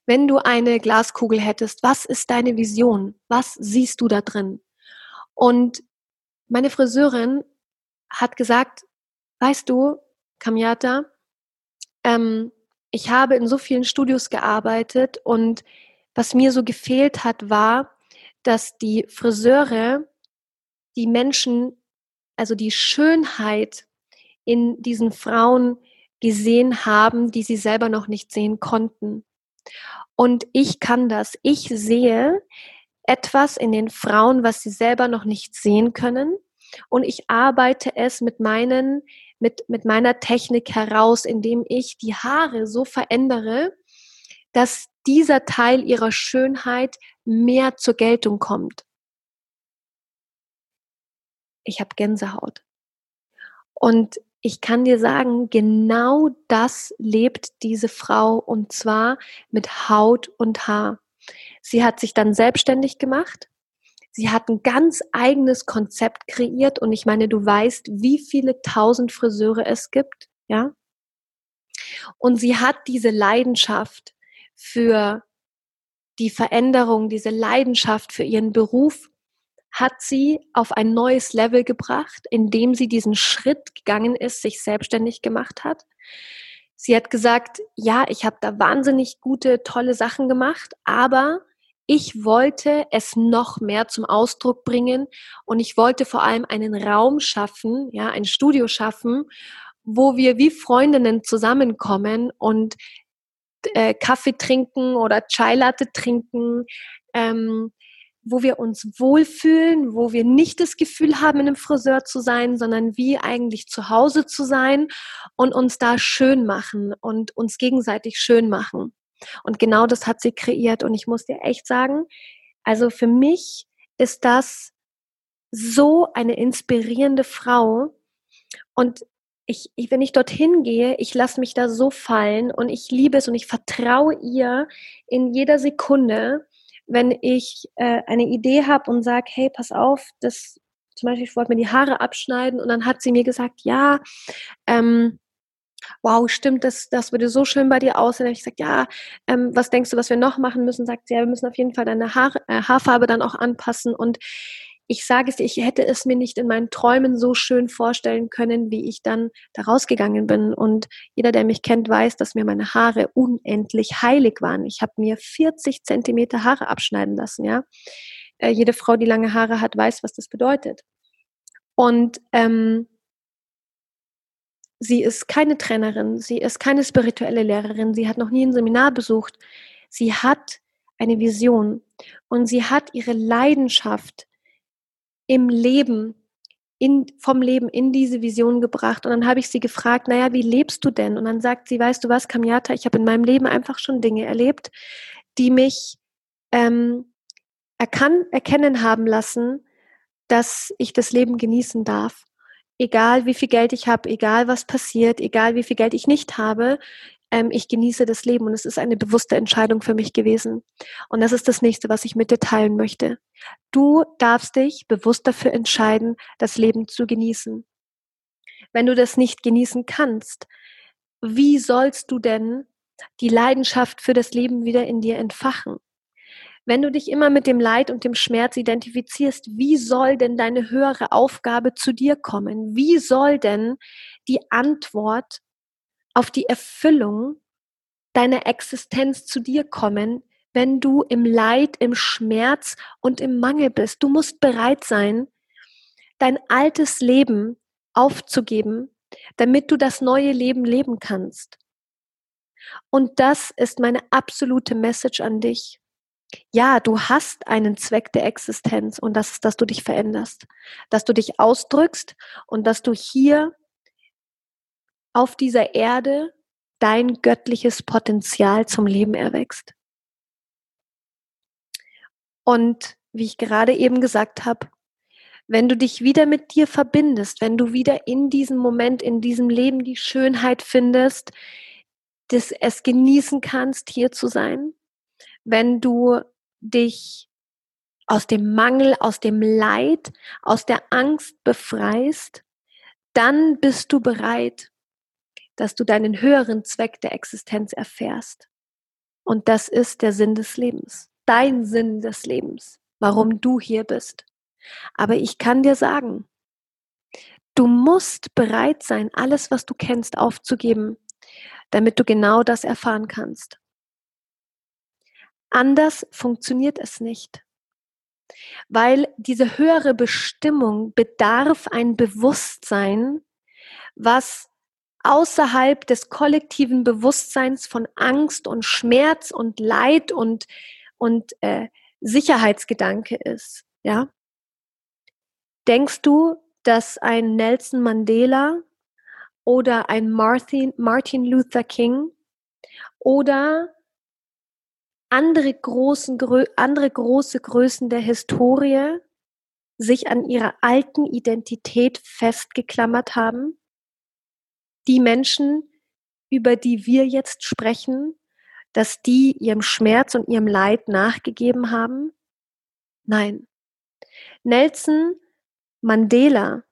wenn du eine Glaskugel hättest, was ist deine Vision? Was siehst du da drin? Und meine Friseurin hat gesagt, weißt du, Kamiata, ähm, ich habe in so vielen Studios gearbeitet und was mir so gefehlt hat, war, dass die Friseure die Menschen, also die Schönheit in diesen Frauen gesehen haben, die sie selber noch nicht sehen konnten. Und ich kann das. Ich sehe etwas in den Frauen, was sie selber noch nicht sehen können. Und ich arbeite es mit meinen, mit, mit meiner Technik heraus, indem ich die Haare so verändere, dass dieser Teil ihrer Schönheit mehr zur Geltung kommt. Ich habe Gänsehaut. Und ich kann dir sagen, genau das lebt diese Frau und zwar mit Haut und Haar. Sie hat sich dann selbstständig gemacht. Sie hat ein ganz eigenes Konzept kreiert und ich meine, du weißt, wie viele tausend Friseure es gibt, ja? Und sie hat diese Leidenschaft für die Veränderung, diese Leidenschaft für ihren Beruf hat sie auf ein neues Level gebracht, indem sie diesen Schritt gegangen ist, sich selbstständig gemacht hat. Sie hat gesagt, ja, ich habe da wahnsinnig gute, tolle Sachen gemacht, aber ich wollte es noch mehr zum Ausdruck bringen und ich wollte vor allem einen Raum schaffen, ja, ein Studio schaffen, wo wir wie Freundinnen zusammenkommen und äh, Kaffee trinken oder Chai Latte trinken, ähm, wo wir uns wohlfühlen, wo wir nicht das Gefühl haben, in einem Friseur zu sein, sondern wie eigentlich zu Hause zu sein und uns da schön machen und uns gegenseitig schön machen. Und genau das hat sie kreiert. Und ich muss dir echt sagen, also für mich ist das so eine inspirierende Frau. Und ich, ich, wenn ich dorthin gehe, ich lasse mich da so fallen und ich liebe es und ich vertraue ihr in jeder Sekunde wenn ich äh, eine Idee habe und sage, hey, pass auf, das zum Beispiel, ich wollte mir die Haare abschneiden und dann hat sie mir gesagt, ja, ähm, wow, stimmt, das, das würde so schön bei dir aussehen. ich sage, ja, ähm, was denkst du, was wir noch machen müssen? Sagt sie, ja, wir müssen auf jeden Fall deine Haar, äh, Haarfarbe dann auch anpassen und ich sage es ich hätte es mir nicht in meinen Träumen so schön vorstellen können, wie ich dann da rausgegangen bin. Und jeder, der mich kennt, weiß, dass mir meine Haare unendlich heilig waren. Ich habe mir 40 Zentimeter Haare abschneiden lassen, ja. Äh, jede Frau, die lange Haare hat, weiß, was das bedeutet. Und ähm, sie ist keine Trainerin, sie ist keine spirituelle Lehrerin, sie hat noch nie ein Seminar besucht. Sie hat eine Vision und sie hat ihre Leidenschaft im Leben, in, vom Leben in diese Vision gebracht. Und dann habe ich sie gefragt, naja, wie lebst du denn? Und dann sagt sie, weißt du was, Kamiata, ich habe in meinem Leben einfach schon Dinge erlebt, die mich ähm, erkan erkennen haben lassen, dass ich das Leben genießen darf. Egal wie viel Geld ich habe, egal was passiert, egal wie viel Geld ich nicht habe, ähm, ich genieße das Leben und es ist eine bewusste Entscheidung für mich gewesen. Und das ist das nächste, was ich mit dir teilen möchte. Du darfst dich bewusst dafür entscheiden, das Leben zu genießen. Wenn du das nicht genießen kannst, wie sollst du denn die Leidenschaft für das Leben wieder in dir entfachen? Wenn du dich immer mit dem Leid und dem Schmerz identifizierst, wie soll denn deine höhere Aufgabe zu dir kommen? Wie soll denn die Antwort auf die Erfüllung deiner Existenz zu dir kommen, wenn du im Leid, im Schmerz und im Mangel bist. Du musst bereit sein, dein altes Leben aufzugeben, damit du das neue Leben leben kannst. Und das ist meine absolute Message an dich. Ja, du hast einen Zweck der Existenz und das ist, dass du dich veränderst, dass du dich ausdrückst und dass du hier auf dieser Erde dein göttliches Potenzial zum Leben erwächst. Und wie ich gerade eben gesagt habe, wenn du dich wieder mit dir verbindest, wenn du wieder in diesem Moment, in diesem Leben die Schönheit findest, dass es genießen kannst, hier zu sein, wenn du dich aus dem Mangel, aus dem Leid, aus der Angst befreist, dann bist du bereit, dass du deinen höheren Zweck der Existenz erfährst. Und das ist der Sinn des Lebens, dein Sinn des Lebens, warum du hier bist. Aber ich kann dir sagen, du musst bereit sein, alles, was du kennst, aufzugeben, damit du genau das erfahren kannst. Anders funktioniert es nicht. Weil diese höhere Bestimmung bedarf ein Bewusstsein, was außerhalb des kollektiven Bewusstseins von Angst und Schmerz und Leid und, und äh, Sicherheitsgedanke ist. Ja? Denkst du, dass ein Nelson Mandela oder ein Martin, Martin Luther King oder andere, großen, andere große Größen der Historie sich an ihrer alten Identität festgeklammert haben? Die Menschen, über die wir jetzt sprechen, dass die ihrem Schmerz und ihrem Leid nachgegeben haben? Nein. Nelson Mandela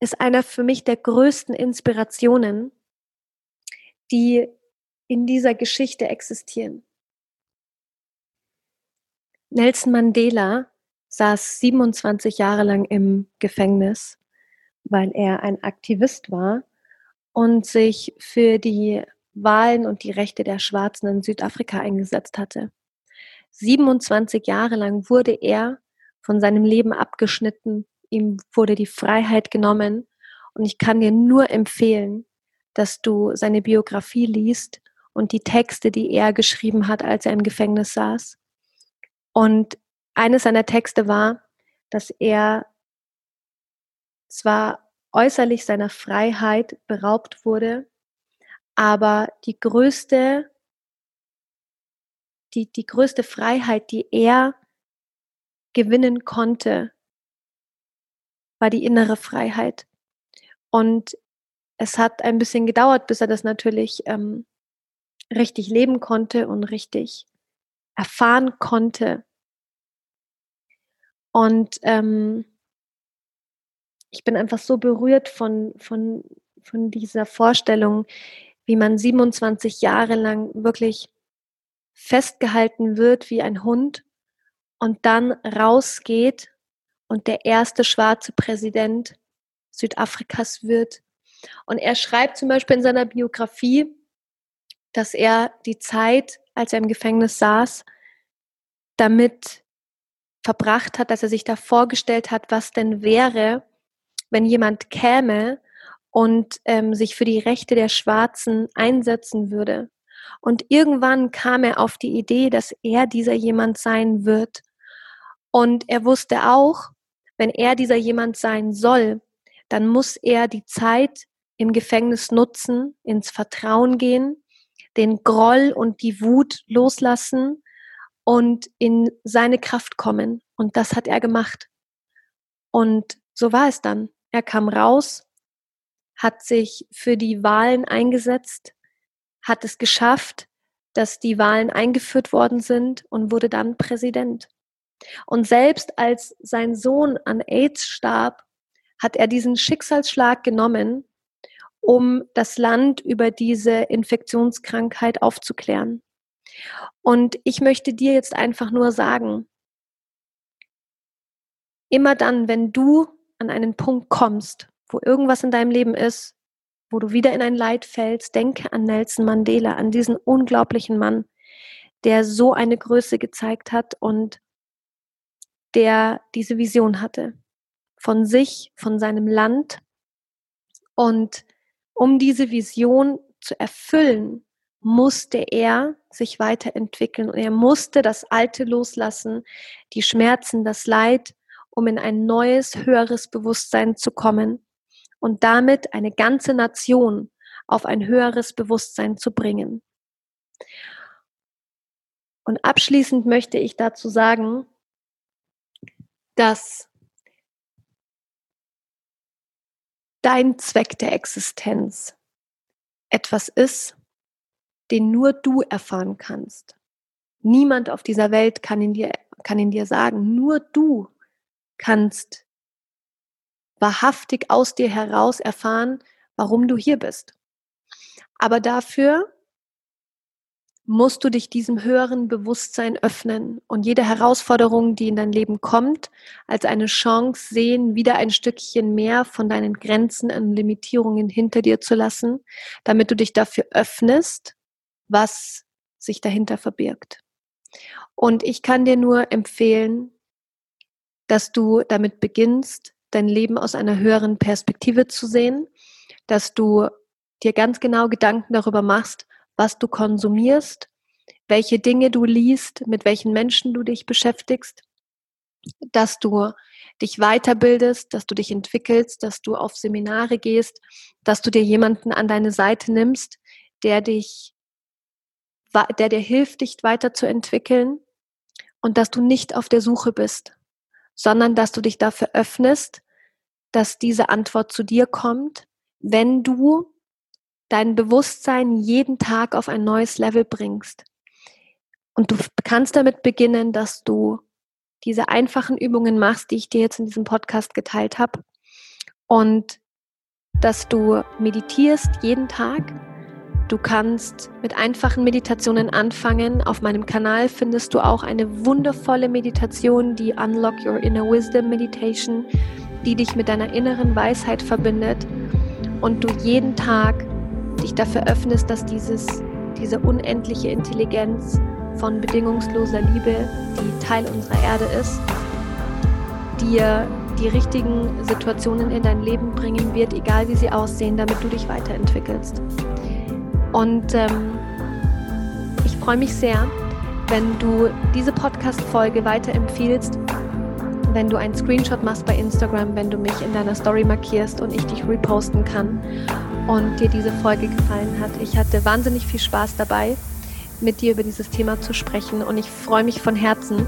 ist einer für mich der größten Inspirationen, die in dieser Geschichte existieren. Nelson Mandela saß 27 Jahre lang im Gefängnis, weil er ein Aktivist war und sich für die Wahlen und die Rechte der Schwarzen in Südafrika eingesetzt hatte. 27 Jahre lang wurde er von seinem Leben abgeschnitten, ihm wurde die Freiheit genommen und ich kann dir nur empfehlen, dass du seine Biografie liest und die Texte, die er geschrieben hat, als er im Gefängnis saß. Und eines seiner Texte war, dass er zwar äußerlich seiner Freiheit beraubt wurde, aber die größte, die, die größte Freiheit, die er gewinnen konnte, war die innere Freiheit. Und es hat ein bisschen gedauert, bis er das natürlich ähm, richtig leben konnte und richtig erfahren konnte. Und ähm, ich bin einfach so berührt von, von, von dieser Vorstellung, wie man 27 Jahre lang wirklich festgehalten wird wie ein Hund und dann rausgeht und der erste schwarze Präsident Südafrikas wird. Und er schreibt zum Beispiel in seiner Biografie, dass er die Zeit, als er im Gefängnis saß, damit verbracht hat, dass er sich da vorgestellt hat, was denn wäre, wenn jemand käme und ähm, sich für die Rechte der Schwarzen einsetzen würde. Und irgendwann kam er auf die Idee, dass er dieser jemand sein wird. Und er wusste auch, wenn er dieser jemand sein soll, dann muss er die Zeit im Gefängnis nutzen, ins Vertrauen gehen, den Groll und die Wut loslassen und in seine Kraft kommen. Und das hat er gemacht. Und so war es dann. Er kam raus, hat sich für die Wahlen eingesetzt, hat es geschafft, dass die Wahlen eingeführt worden sind und wurde dann Präsident. Und selbst als sein Sohn an AIDS starb, hat er diesen Schicksalsschlag genommen, um das Land über diese Infektionskrankheit aufzuklären. Und ich möchte dir jetzt einfach nur sagen, immer dann, wenn du an einen Punkt kommst, wo irgendwas in deinem Leben ist, wo du wieder in ein Leid fällst, denke an Nelson Mandela, an diesen unglaublichen Mann, der so eine Größe gezeigt hat und der diese Vision hatte von sich, von seinem Land. Und um diese Vision zu erfüllen, musste er sich weiterentwickeln und er musste das Alte loslassen, die Schmerzen, das Leid, um in ein neues, höheres Bewusstsein zu kommen und damit eine ganze Nation auf ein höheres Bewusstsein zu bringen. Und abschließend möchte ich dazu sagen, dass dein Zweck der Existenz etwas ist, den nur du erfahren kannst. Niemand auf dieser Welt kann in dir, kann in dir sagen, nur du kannst wahrhaftig aus dir heraus erfahren, warum du hier bist. Aber dafür musst du dich diesem höheren Bewusstsein öffnen und jede Herausforderung, die in dein Leben kommt, als eine Chance sehen, wieder ein Stückchen mehr von deinen Grenzen und Limitierungen hinter dir zu lassen, damit du dich dafür öffnest, was sich dahinter verbirgt. Und ich kann dir nur empfehlen, dass du damit beginnst, dein Leben aus einer höheren Perspektive zu sehen, dass du dir ganz genau Gedanken darüber machst, was du konsumierst, welche Dinge du liest, mit welchen Menschen du dich beschäftigst, dass du dich weiterbildest, dass du dich entwickelst, dass du auf Seminare gehst, dass du dir jemanden an deine Seite nimmst, der dich, der dir hilft, dich weiterzuentwickeln und dass du nicht auf der Suche bist, sondern dass du dich dafür öffnest, dass diese Antwort zu dir kommt, wenn du dein Bewusstsein jeden Tag auf ein neues Level bringst. Und du kannst damit beginnen, dass du diese einfachen Übungen machst, die ich dir jetzt in diesem Podcast geteilt habe. Und dass du meditierst jeden Tag. Du kannst mit einfachen Meditationen anfangen. Auf meinem Kanal findest du auch eine wundervolle Meditation, die Unlock Your Inner Wisdom Meditation, die dich mit deiner inneren Weisheit verbindet und du jeden Tag dich dafür öffnest, dass dieses, diese unendliche Intelligenz von bedingungsloser Liebe, die Teil unserer Erde ist, dir die richtigen Situationen in dein Leben bringen wird, egal wie sie aussehen, damit du dich weiterentwickelst. Und ähm, ich freue mich sehr, wenn du diese Podcast-Folge weiterempfiehlst, wenn du einen Screenshot machst bei Instagram, wenn du mich in deiner Story markierst und ich dich reposten kann und dir diese Folge gefallen hat. Ich hatte wahnsinnig viel Spaß dabei, mit dir über dieses Thema zu sprechen und ich freue mich von Herzen,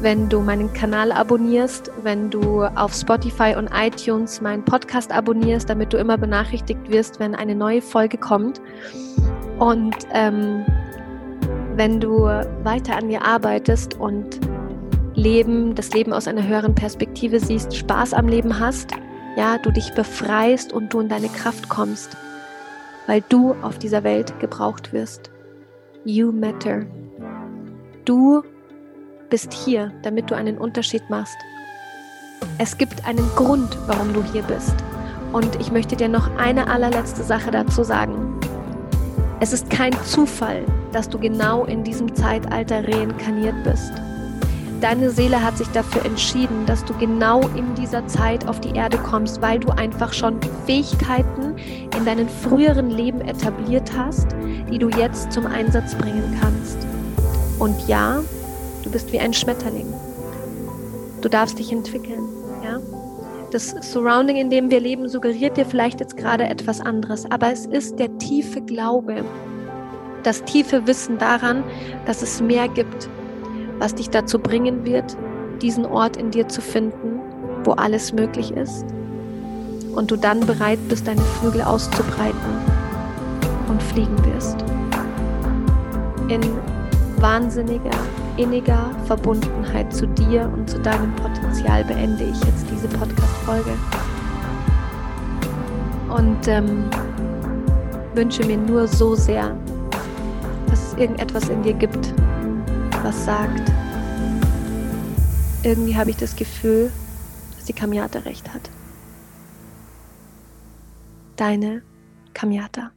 wenn du meinen Kanal abonnierst, wenn du auf Spotify und iTunes meinen Podcast abonnierst, damit du immer benachrichtigt wirst, wenn eine neue Folge kommt. Und ähm, wenn du weiter an mir arbeitest und Leben, das Leben aus einer höheren Perspektive siehst, Spaß am Leben hast, ja, du dich befreist und du in deine Kraft kommst, weil du auf dieser Welt gebraucht wirst. You matter. Du bist hier, damit du einen Unterschied machst. Es gibt einen Grund, warum du hier bist. Und ich möchte dir noch eine allerletzte Sache dazu sagen. Es ist kein Zufall, dass du genau in diesem Zeitalter reinkarniert bist. Deine Seele hat sich dafür entschieden, dass du genau in dieser Zeit auf die Erde kommst, weil du einfach schon Fähigkeiten in deinem früheren Leben etabliert hast, die du jetzt zum Einsatz bringen kannst. Und ja, bist wie ein Schmetterling. Du darfst dich entwickeln, ja? Das Surrounding, in dem wir leben, suggeriert dir vielleicht jetzt gerade etwas anderes, aber es ist der tiefe Glaube, das tiefe Wissen daran, dass es mehr gibt, was dich dazu bringen wird, diesen Ort in dir zu finden, wo alles möglich ist und du dann bereit bist, deine Flügel auszubreiten und fliegen wirst. In wahnsinniger, inniger Verbundenheit zu dir und zu deinem Potenzial beende ich jetzt diese Podcast-Folge. Und ähm, wünsche mir nur so sehr, dass es irgendetwas in dir gibt, was sagt, irgendwie habe ich das Gefühl, dass die Kamiata recht hat. Deine Kamiata.